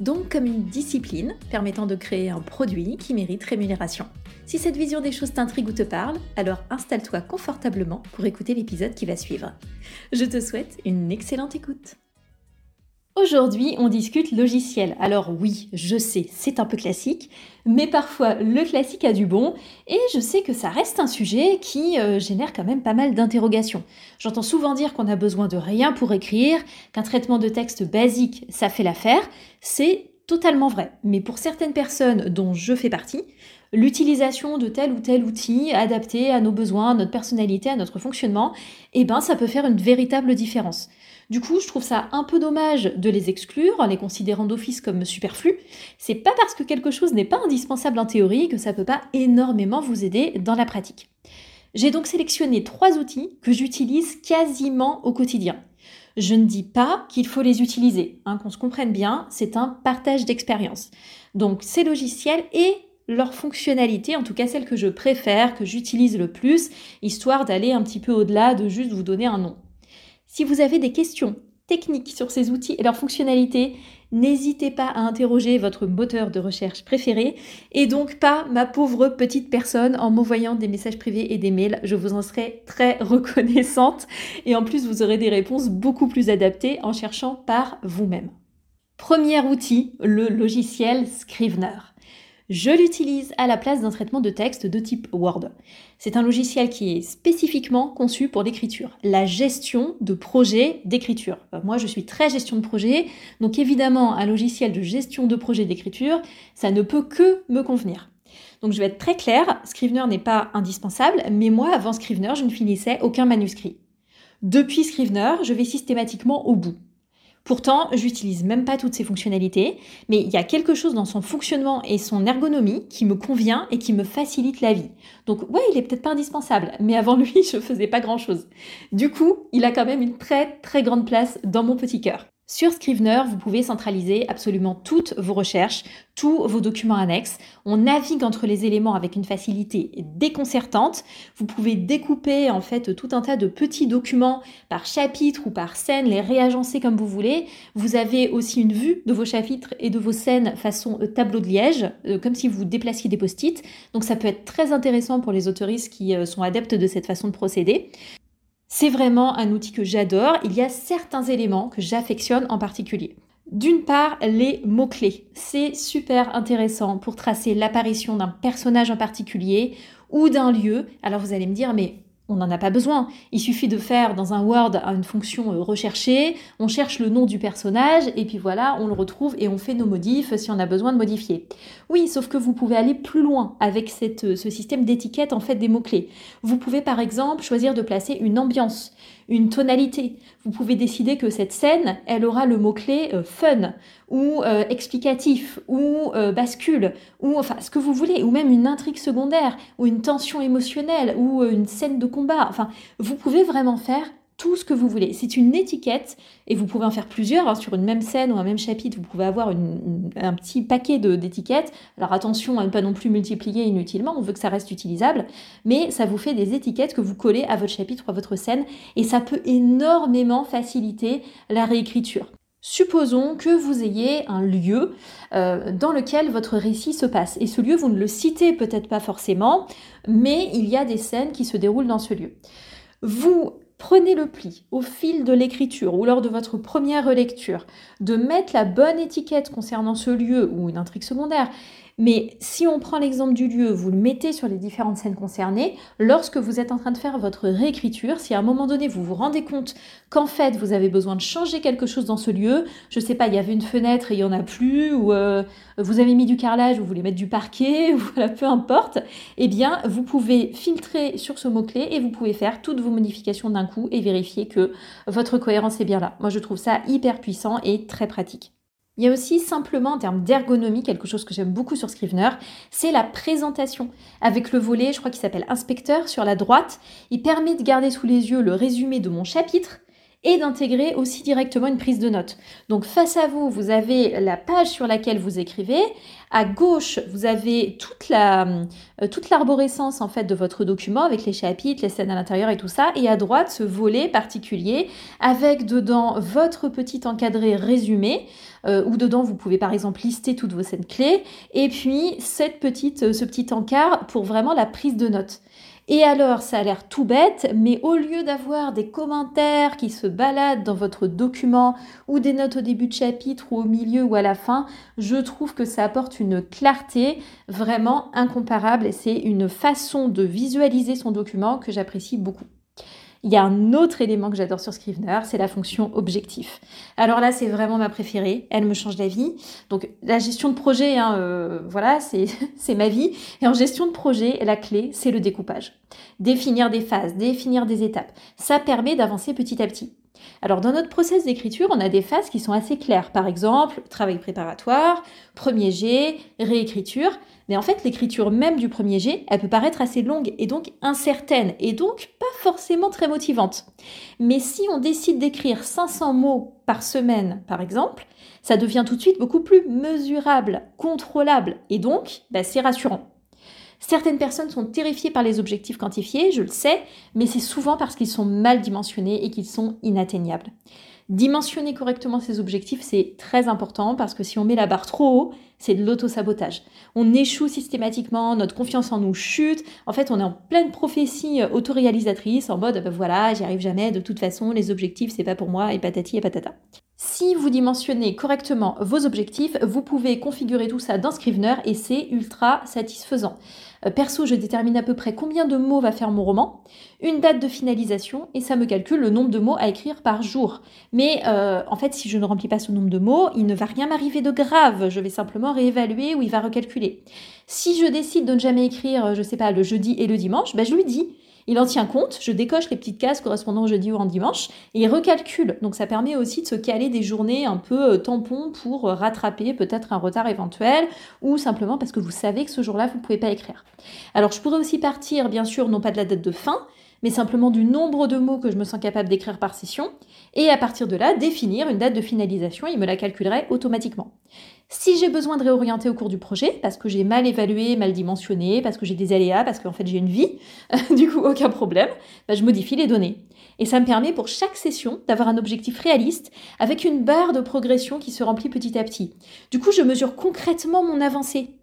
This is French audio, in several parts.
Donc comme une discipline permettant de créer un produit qui mérite rémunération. Si cette vision des choses t'intrigue ou te parle, alors installe-toi confortablement pour écouter l'épisode qui va suivre. Je te souhaite une excellente écoute. Aujourd'hui, on discute logiciel. Alors oui, je sais, c'est un peu classique, mais parfois le classique a du bon, et je sais que ça reste un sujet qui euh, génère quand même pas mal d'interrogations. J'entends souvent dire qu'on a besoin de rien pour écrire, qu'un traitement de texte basique, ça fait l'affaire. C'est totalement vrai, mais pour certaines personnes dont je fais partie, l'utilisation de tel ou tel outil adapté à nos besoins, à notre personnalité, à notre fonctionnement, eh ben ça peut faire une véritable différence. Du coup, je trouve ça un peu dommage de les exclure en les considérant d'office comme superflus. C'est pas parce que quelque chose n'est pas indispensable en théorie que ça peut pas énormément vous aider dans la pratique. J'ai donc sélectionné trois outils que j'utilise quasiment au quotidien. Je ne dis pas qu'il faut les utiliser, hein, qu'on se comprenne bien, c'est un partage d'expérience. Donc ces logiciels et leurs fonctionnalités, en tout cas celles que je préfère, que j'utilise le plus, histoire d'aller un petit peu au-delà de juste vous donner un nom. Si vous avez des questions techniques sur ces outils et leurs fonctionnalités, n'hésitez pas à interroger votre moteur de recherche préféré et donc pas ma pauvre petite personne en m'envoyant des messages privés et des mails. Je vous en serai très reconnaissante et en plus vous aurez des réponses beaucoup plus adaptées en cherchant par vous-même. Premier outil, le logiciel Scrivener. Je l'utilise à la place d'un traitement de texte de type Word. C'est un logiciel qui est spécifiquement conçu pour l'écriture, la gestion de projets d'écriture. Euh, moi, je suis très gestion de projet, donc évidemment, un logiciel de gestion de projet d'écriture, ça ne peut que me convenir. Donc je vais être très claire, Scrivener n'est pas indispensable, mais moi, avant Scrivener, je ne finissais aucun manuscrit. Depuis Scrivener, je vais systématiquement au bout. Pourtant, j'utilise même pas toutes ces fonctionnalités, mais il y a quelque chose dans son fonctionnement et son ergonomie qui me convient et qui me facilite la vie. Donc ouais, il est peut-être pas indispensable, mais avant lui, je faisais pas grand-chose. Du coup, il a quand même une très très grande place dans mon petit cœur. Sur Scrivener, vous pouvez centraliser absolument toutes vos recherches, tous vos documents annexes. On navigue entre les éléments avec une facilité déconcertante. Vous pouvez découper en fait tout un tas de petits documents par chapitre ou par scène, les réagencer comme vous voulez. Vous avez aussi une vue de vos chapitres et de vos scènes façon euh, tableau de liège, euh, comme si vous déplaciez des post-it. Donc ça peut être très intéressant pour les autoristes qui euh, sont adeptes de cette façon de procéder. C'est vraiment un outil que j'adore. Il y a certains éléments que j'affectionne en particulier. D'une part, les mots-clés. C'est super intéressant pour tracer l'apparition d'un personnage en particulier ou d'un lieu. Alors vous allez me dire, mais on n'en a pas besoin. Il suffit de faire dans un Word une fonction euh, recherchée, on cherche le nom du personnage et puis voilà, on le retrouve et on fait nos modifs si on a besoin de modifier. Oui, sauf que vous pouvez aller plus loin avec euh, ce système d'étiquette en fait des mots-clés. Vous pouvez par exemple choisir de placer une ambiance, une tonalité. Vous pouvez décider que cette scène, elle aura le mot-clé euh, fun ou explicatif ou bascule ou enfin ce que vous voulez ou même une intrigue secondaire ou une tension émotionnelle ou une scène de Enfin, vous pouvez vraiment faire tout ce que vous voulez. C'est une étiquette et vous pouvez en faire plusieurs. Hein, sur une même scène ou un même chapitre, vous pouvez avoir un petit paquet d'étiquettes. Alors attention à ne pas non plus multiplier inutilement, on veut que ça reste utilisable, mais ça vous fait des étiquettes que vous collez à votre chapitre ou à votre scène et ça peut énormément faciliter la réécriture. Supposons que vous ayez un lieu euh, dans lequel votre récit se passe. Et ce lieu, vous ne le citez peut-être pas forcément, mais il y a des scènes qui se déroulent dans ce lieu. Vous prenez le pli au fil de l'écriture ou lors de votre première relecture de mettre la bonne étiquette concernant ce lieu ou une intrigue secondaire mais si on prend l'exemple du lieu, vous le mettez sur les différentes scènes concernées, lorsque vous êtes en train de faire votre réécriture, si à un moment donné vous vous rendez compte qu'en fait vous avez besoin de changer quelque chose dans ce lieu, je sais pas, il y avait une fenêtre et il y en a plus, ou euh, vous avez mis du carrelage, vous voulez mettre du parquet, ou voilà, peu importe, eh bien vous pouvez filtrer sur ce mot-clé et vous pouvez faire toutes vos modifications d'un coup et vérifier que votre cohérence est bien là. Moi je trouve ça hyper puissant et très pratique. Il y a aussi simplement en termes d'ergonomie, quelque chose que j'aime beaucoup sur Scrivener, c'est la présentation. Avec le volet, je crois qu'il s'appelle inspecteur sur la droite, il permet de garder sous les yeux le résumé de mon chapitre et d'intégrer aussi directement une prise de notes. Donc face à vous, vous avez la page sur laquelle vous écrivez. À gauche, vous avez toute la euh, toute l'arborescence en fait de votre document avec les chapitres, les scènes à l'intérieur et tout ça. Et à droite, ce volet particulier avec dedans votre petit encadré résumé euh, où dedans vous pouvez par exemple lister toutes vos scènes clés et puis cette petite ce petit encart pour vraiment la prise de notes. Et alors, ça a l'air tout bête, mais au lieu d'avoir des commentaires qui se baladent dans votre document ou des notes au début de chapitre ou au milieu ou à la fin, je trouve que ça apporte une clarté vraiment incomparable et c'est une façon de visualiser son document que j'apprécie beaucoup. Il y a un autre élément que j'adore sur Scrivener, c'est la fonction objectif. Alors là, c'est vraiment ma préférée. Elle me change la vie. Donc la gestion de projet, hein, euh, voilà, c'est ma vie. Et en gestion de projet, la clé, c'est le découpage. Définir des phases, définir des étapes. Ça permet d'avancer petit à petit. Alors dans notre process d'écriture, on a des phases qui sont assez claires. Par exemple, travail préparatoire, premier jet, réécriture. Mais en fait, l'écriture même du premier jet, elle peut paraître assez longue et donc incertaine et donc pas forcément très motivante. Mais si on décide d'écrire 500 mots par semaine, par exemple, ça devient tout de suite beaucoup plus mesurable, contrôlable et donc bah, c'est rassurant. Certaines personnes sont terrifiées par les objectifs quantifiés, je le sais, mais c'est souvent parce qu'ils sont mal dimensionnés et qu'ils sont inatteignables. Dimensionner correctement ces objectifs, c'est très important parce que si on met la barre trop haut, c'est de l'auto-sabotage. On échoue systématiquement, notre confiance en nous chute. En fait, on est en pleine prophétie autoréalisatrice, en mode ben voilà, j'y arrive jamais, de toute façon, les objectifs, c'est pas pour moi, et patati et patata. Si vous dimensionnez correctement vos objectifs, vous pouvez configurer tout ça dans Scrivener et c'est ultra satisfaisant. Euh, perso, je détermine à peu près combien de mots va faire mon roman, une date de finalisation et ça me calcule le nombre de mots à écrire par jour. Mais euh, en fait, si je ne remplis pas ce nombre de mots, il ne va rien m'arriver de grave. Je vais simplement réévaluer ou il va recalculer. Si je décide de ne jamais écrire, je sais pas, le jeudi et le dimanche, ben je lui dis il en tient compte, je décoche les petites cases correspondant au jeudi ou en dimanche, et il recalcule. Donc ça permet aussi de se caler des journées un peu euh, tampons pour euh, rattraper peut-être un retard éventuel, ou simplement parce que vous savez que ce jour-là, vous ne pouvez pas écrire. Alors je pourrais aussi partir, bien sûr, non pas de la date de fin, mais simplement du nombre de mots que je me sens capable d'écrire par session, et à partir de là, définir une date de finalisation, il me la calculerait automatiquement. Si j'ai besoin de réorienter au cours du projet, parce que j'ai mal évalué, mal dimensionné, parce que j'ai des aléas, parce qu'en fait j'ai une vie, du coup aucun problème, bah, je modifie les données. Et ça me permet pour chaque session d'avoir un objectif réaliste avec une barre de progression qui se remplit petit à petit. Du coup, je mesure concrètement mon avancée.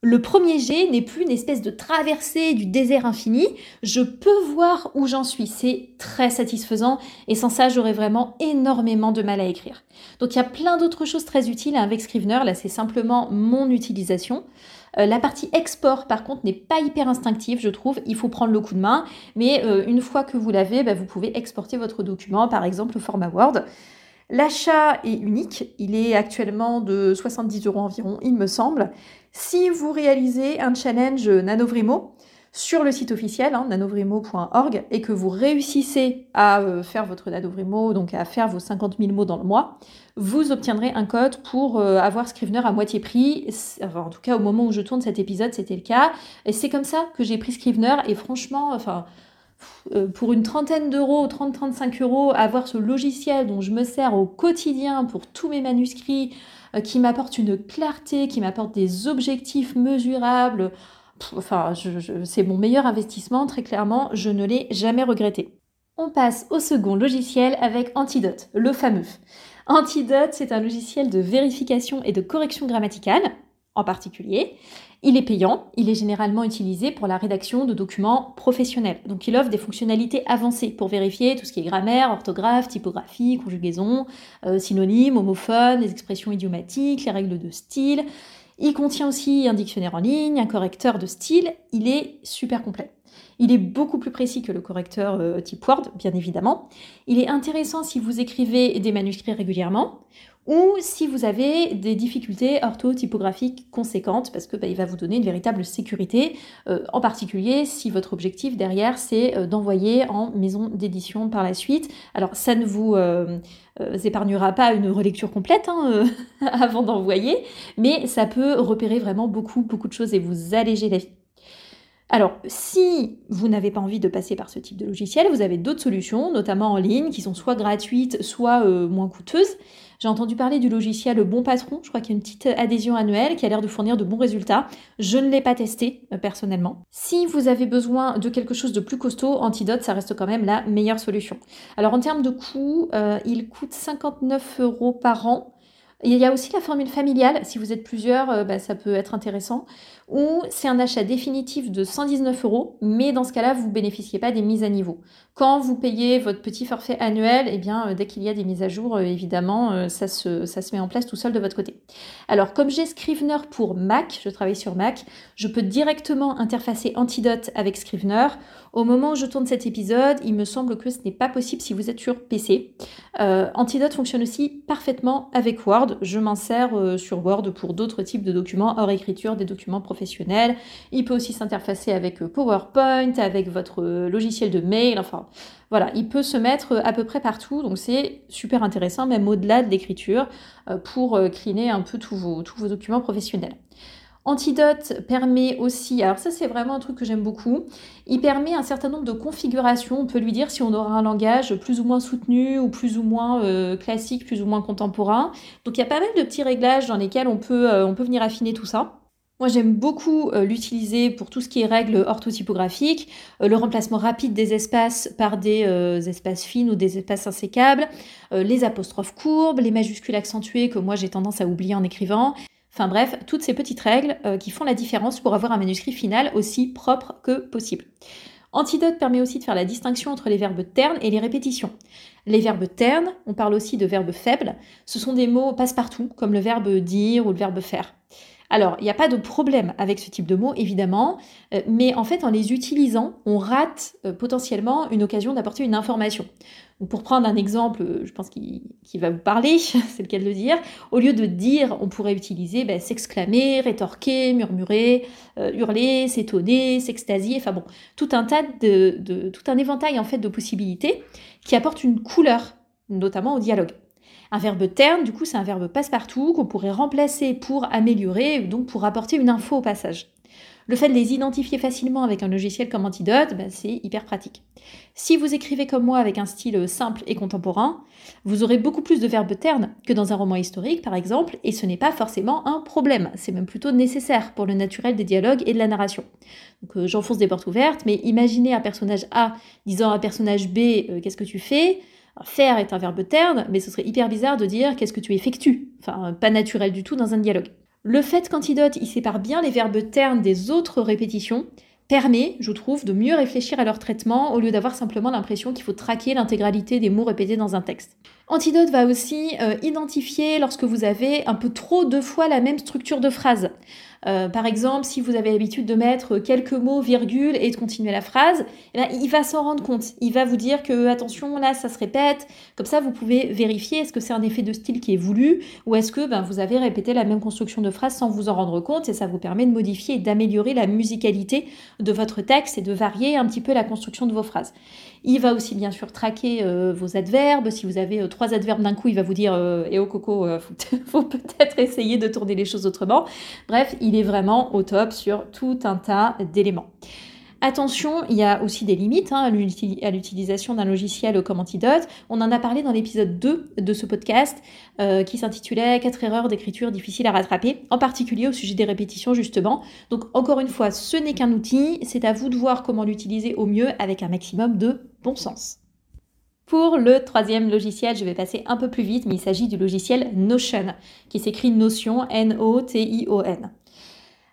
Le premier jet n'est plus une espèce de traversée du désert infini. Je peux voir où j'en suis. C'est très satisfaisant et sans ça, j'aurais vraiment énormément de mal à écrire. Donc il y a plein d'autres choses très utiles avec Scrivener. Là, c'est simplement mon utilisation. Euh, la partie export, par contre, n'est pas hyper instinctive, je trouve. Il faut prendre le coup de main. Mais euh, une fois que vous l'avez, bah, vous pouvez exporter votre document, par exemple, au format Word. L'achat est unique, il est actuellement de 70 euros environ, il me semble. Si vous réalisez un challenge Nanovrimo sur le site officiel, hein, nanovrimo.org, et que vous réussissez à euh, faire votre Nanovrimo, donc à faire vos 50 000 mots dans le mois, vous obtiendrez un code pour euh, avoir Scrivener à moitié prix. en tout cas, au moment où je tourne cet épisode, c'était le cas. Et c'est comme ça que j'ai pris Scrivener, et franchement, enfin pour une trentaine d'euros, 30-35 euros, avoir ce logiciel dont je me sers au quotidien pour tous mes manuscrits, euh, qui m'apporte une clarté, qui m'apporte des objectifs mesurables. enfin, c'est mon meilleur investissement, très clairement, je ne l'ai jamais regretté. On passe au second logiciel avec Antidote, le fameux. Antidote, c'est un logiciel de vérification et de correction grammaticale, en particulier. Il est payant, il est généralement utilisé pour la rédaction de documents professionnels. Donc il offre des fonctionnalités avancées pour vérifier tout ce qui est grammaire, orthographe, typographie, conjugaison, euh, synonymes, homophones, les expressions idiomatiques, les règles de style. Il contient aussi un dictionnaire en ligne, un correcteur de style. Il est super complet. Il est beaucoup plus précis que le correcteur euh, type Word, bien évidemment. Il est intéressant si vous écrivez des manuscrits régulièrement ou si vous avez des difficultés orthotypographiques conséquentes, parce que bah, va vous donner une véritable sécurité, euh, en particulier si votre objectif derrière c'est euh, d'envoyer en maison d'édition par la suite. Alors ça ne vous euh, épargnera pas une relecture complète hein, avant d'envoyer, mais ça peut repérer vraiment beaucoup beaucoup de choses et vous alléger la vie. Alors, si vous n'avez pas envie de passer par ce type de logiciel, vous avez d'autres solutions, notamment en ligne, qui sont soit gratuites, soit moins coûteuses. J'ai entendu parler du logiciel Bon Patron, je crois qu'il y a une petite adhésion annuelle qui a l'air de fournir de bons résultats. Je ne l'ai pas testé euh, personnellement. Si vous avez besoin de quelque chose de plus costaud, Antidote, ça reste quand même la meilleure solution. Alors en termes de coût, euh, il coûte 59 euros par an. Il y a aussi la formule familiale, si vous êtes plusieurs, euh, bah, ça peut être intéressant ou c'est un achat définitif de 119 euros, mais dans ce cas-là, vous ne bénéficiez pas des mises à niveau. Quand vous payez votre petit forfait annuel, eh bien, euh, dès qu'il y a des mises à jour, euh, évidemment, ça se, ça se met en place tout seul de votre côté. Alors, comme j'ai Scrivener pour Mac, je travaille sur Mac, je peux directement interfacer Antidote avec Scrivener. Au moment où je tourne cet épisode, il me semble que ce n'est pas possible si vous êtes sur PC. Antidote fonctionne aussi parfaitement avec Word. Je m'en sers sur Word pour d'autres types de documents hors écriture, des documents professionnels il peut aussi s'interfacer avec euh, PowerPoint, avec votre euh, logiciel de mail. Enfin, voilà, il peut se mettre euh, à peu près partout. Donc c'est super intéressant, même au-delà de l'écriture, pour cliner un peu tous vos documents professionnels. Antidote permet aussi, alors ça c'est vraiment un truc que j'aime beaucoup, il permet un certain nombre de configurations, on peut lui dire si on aura un langage plus ou moins soutenu ou plus ou moins classique, plus ou moins contemporain. Donc il y a pas mal de petits réglages dans lesquels on peut, peut venir affiner tout ça. Moi, j'aime beaucoup euh, l'utiliser pour tout ce qui est règles orthotypographiques, euh, le remplacement rapide des espaces par des euh, espaces fines ou des espaces insécables, les apostrophes courbes, les majuscules accentuées que moi j'ai tendance à oublier en écrivant. Enfin bref, toutes ces petites règles qui font la différence pour avoir un manuscrit final aussi propre que possible. Antidote permet aussi de faire la distinction entre les verbes ternes et les répétitions. Les verbes ternes, on parle aussi de verbes faibles, ce sont des mots passe-partout, comme le verbe dire ou le verbe faire. Alors, il n'y a pas de problème avec ce type de mots, évidemment, euh, mais en fait, en les utilisant, on rate euh, potentiellement une occasion d'apporter une information. Pour prendre un exemple, euh, je pense qu'il va vous parler, c'est le cas de le dire, au lieu de dire, on pourrait utiliser ben, s'exclamer, rétorquer, murmurer, hurler, s'étonner, s'extasier, enfin bon, tout un tas de, tout un éventail en fait de possibilités qui apportent une couleur, notamment au dialogue. Un verbe terne, du coup, c'est un verbe passe-partout qu'on pourrait remplacer pour améliorer, donc pour apporter une info au passage. Le fait de les identifier facilement avec un logiciel comme Antidote, bah, c'est hyper pratique. Si vous écrivez comme moi avec un style simple et contemporain, vous aurez beaucoup plus de verbes ternes que dans un roman historique, par exemple, et ce n'est pas forcément un problème, c'est même plutôt nécessaire pour le naturel des dialogues et de la narration. Donc euh, j'enfonce des portes ouvertes, mais imaginez un personnage A disant à un personnage B euh, qu'est-ce que tu fais? Faire est un verbe terne, mais ce serait hyper bizarre de dire qu'est-ce que tu effectues? Enfin, pas naturel du tout dans un dialogue. Le fait qu'Antidote il sépare bien les verbes ternes des autres répétitions permet, je trouve, de mieux réfléchir à leur traitement au lieu d'avoir simplement l'impression qu'il faut traquer l'intégralité des mots répétés dans un texte. Antidote va aussi euh, identifier lorsque vous avez un peu trop deux fois la même structure de phrase. Euh, par exemple, si vous avez l'habitude de mettre quelques mots, virgule et de continuer la phrase, eh il va s'en rendre compte. Il va vous dire que attention, là, ça se répète. Comme ça, vous pouvez vérifier est-ce que c'est un effet de style qui est voulu ou est-ce que ben, vous avez répété la même construction de phrase sans vous en rendre compte et ça vous permet de modifier et d'améliorer la musicalité de votre texte et de varier un petit peu la construction de vos phrases. Il va aussi bien sûr traquer euh, vos adverbes. Si vous avez euh, trois adverbes d'un coup, il va vous dire Et eh oh coco, faut, faut peut-être essayer de tourner les choses autrement. Bref, il est vraiment au top sur tout un tas d'éléments. Attention, il y a aussi des limites hein, à l'utilisation d'un logiciel comme Antidote. On en a parlé dans l'épisode 2 de ce podcast euh, qui s'intitulait 4 erreurs d'écriture difficiles à rattraper, en particulier au sujet des répétitions justement. Donc encore une fois, ce n'est qu'un outil, c'est à vous de voir comment l'utiliser au mieux avec un maximum de bon sens. Pour le troisième logiciel, je vais passer un peu plus vite, mais il s'agit du logiciel Notion, qui s'écrit Notion, N-O-T-I-O-N.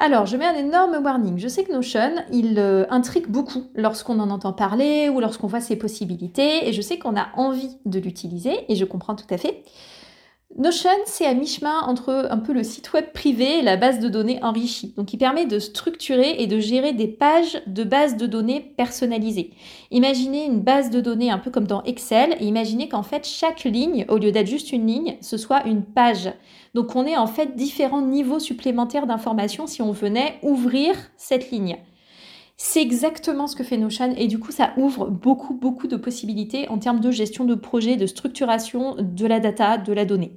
Alors, je mets un énorme warning. Je sais que Notion, il euh, intrigue beaucoup lorsqu'on en entend parler ou lorsqu'on voit ses possibilités, et je sais qu'on a envie de l'utiliser, et je comprends tout à fait. Notion, c'est à mi-chemin entre un peu le site web privé et la base de données enrichie. Donc, il permet de structurer et de gérer des pages de base de données personnalisées. Imaginez une base de données un peu comme dans Excel et imaginez qu'en fait, chaque ligne, au lieu d'être juste une ligne, ce soit une page. Donc, on est en fait différents niveaux supplémentaires d'informations si on venait ouvrir cette ligne. C'est exactement ce que fait Notion et du coup ça ouvre beaucoup beaucoup de possibilités en termes de gestion de projet, de structuration de la data, de la donnée.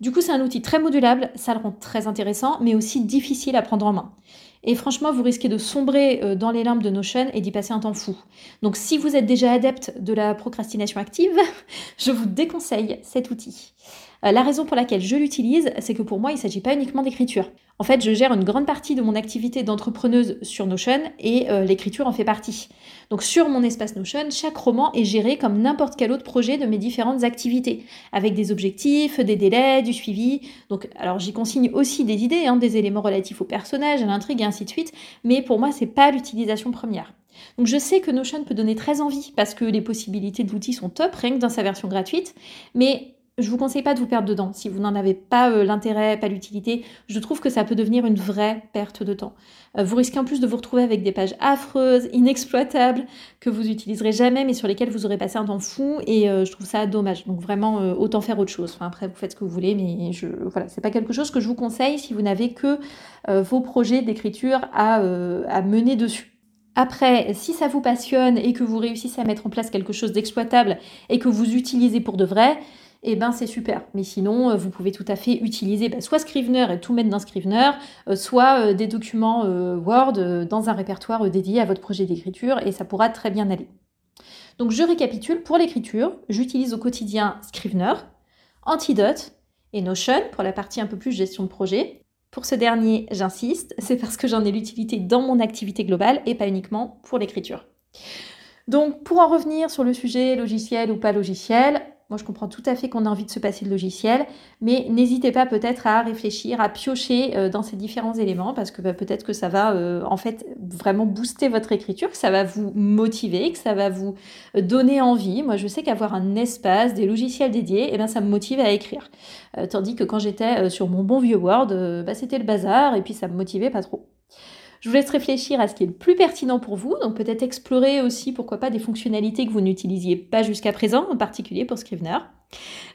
Du coup c'est un outil très modulable, ça le rend très intéressant mais aussi difficile à prendre en main. Et franchement, vous risquez de sombrer euh, dans les limbes de Notion et d'y passer un temps fou. Donc si vous êtes déjà adepte de la procrastination active, je vous déconseille cet outil. Euh, la raison pour laquelle je l'utilise, c'est que pour moi, il ne s'agit pas uniquement d'écriture. En fait, je gère une grande partie de mon activité d'entrepreneuse sur Notion et euh, l'écriture en fait partie. Donc sur mon espace Notion, chaque roman est géré comme n'importe quel autre projet de mes différentes activités, avec des objectifs, des délais, du suivi. Donc alors j'y consigne aussi des idées, hein, des éléments relatifs au personnage, à l'intrigue et ainsi de suite, mais pour moi, c'est pas l'utilisation première. Donc je sais que Notion peut donner très envie parce que les possibilités de l'outil sont top, rien que dans sa version gratuite, mais je vous conseille pas de vous perdre dedans. Si vous n'en avez pas euh, l'intérêt, pas l'utilité, je trouve que ça peut devenir une vraie perte de temps. Euh, vous risquez en plus de vous retrouver avec des pages affreuses, inexploitables, que vous utiliserez jamais, mais sur lesquelles vous aurez passé un temps fou, et euh, je trouve ça dommage. Donc vraiment, autant faire autre chose. Enfin, après, vous faites ce que vous voulez, mais je, voilà, c'est pas quelque chose que je vous conseille si vous n'avez que vos projets d'écriture à, à mener dessus. Après, si ça vous passionne et que vous réussissez à mettre en place quelque chose d'exploitable et que vous utilisez pour de vrai, eh ben c'est super. Mais sinon, euh, vous pouvez tout à fait utiliser bah, soit Scrivener et tout mettre dans Scrivener, euh, soit euh, des documents Word dans un répertoire dédié à votre projet d'écriture et ça pourra très bien aller. Donc je récapitule, pour l'écriture, j'utilise au quotidien Scrivener, Antidote et Notion pour la partie un peu plus gestion de projet. Pour ce dernier, j'insiste, c'est parce que j'en ai l'utilité dans mon activité globale et pas uniquement pour l'écriture. Donc pour en revenir sur le sujet logiciel ou pas logiciel, moi, je comprends tout à fait qu'on a envie de se passer de logiciel, mais n'hésitez pas peut-être à réfléchir, à piocher euh, dans ces différents éléments, parce que bah, peut-être que ça va euh, en fait vraiment booster votre écriture, que ça va vous motiver, que ça va vous euh, donner envie. Moi, je sais qu'avoir un espace, des logiciels dédiés, eh ben, ça me motive à écrire. tandis que quand j'étais sur mon bon vieux Word, bah, c'était le bazar, et puis ça me motivait pas trop. Je vous laisse réfléchir à ce qui est le plus pertinent pour vous, donc peut-être explorer aussi, pourquoi pas, des fonctionnalités que vous n'utilisiez pas jusqu'à présent, en particulier pour Scrivener.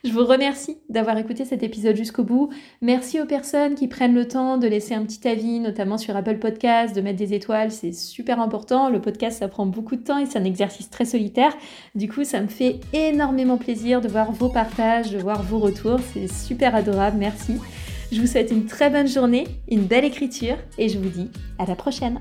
Je vous remercie d'avoir écouté cet épisode jusqu'au bout. Merci aux personnes qui prennent le temps de laisser un petit avis, notamment sur Apple Podcast, de mettre des étoiles, c'est super important. Le podcast, ça prend beaucoup de temps et c'est un exercice très solitaire. Du coup, ça me fait énormément plaisir de voir vos partages, de voir vos retours. C'est super adorable. Merci. Je vous souhaite une très bonne journée, une belle écriture et je vous dis à la prochaine.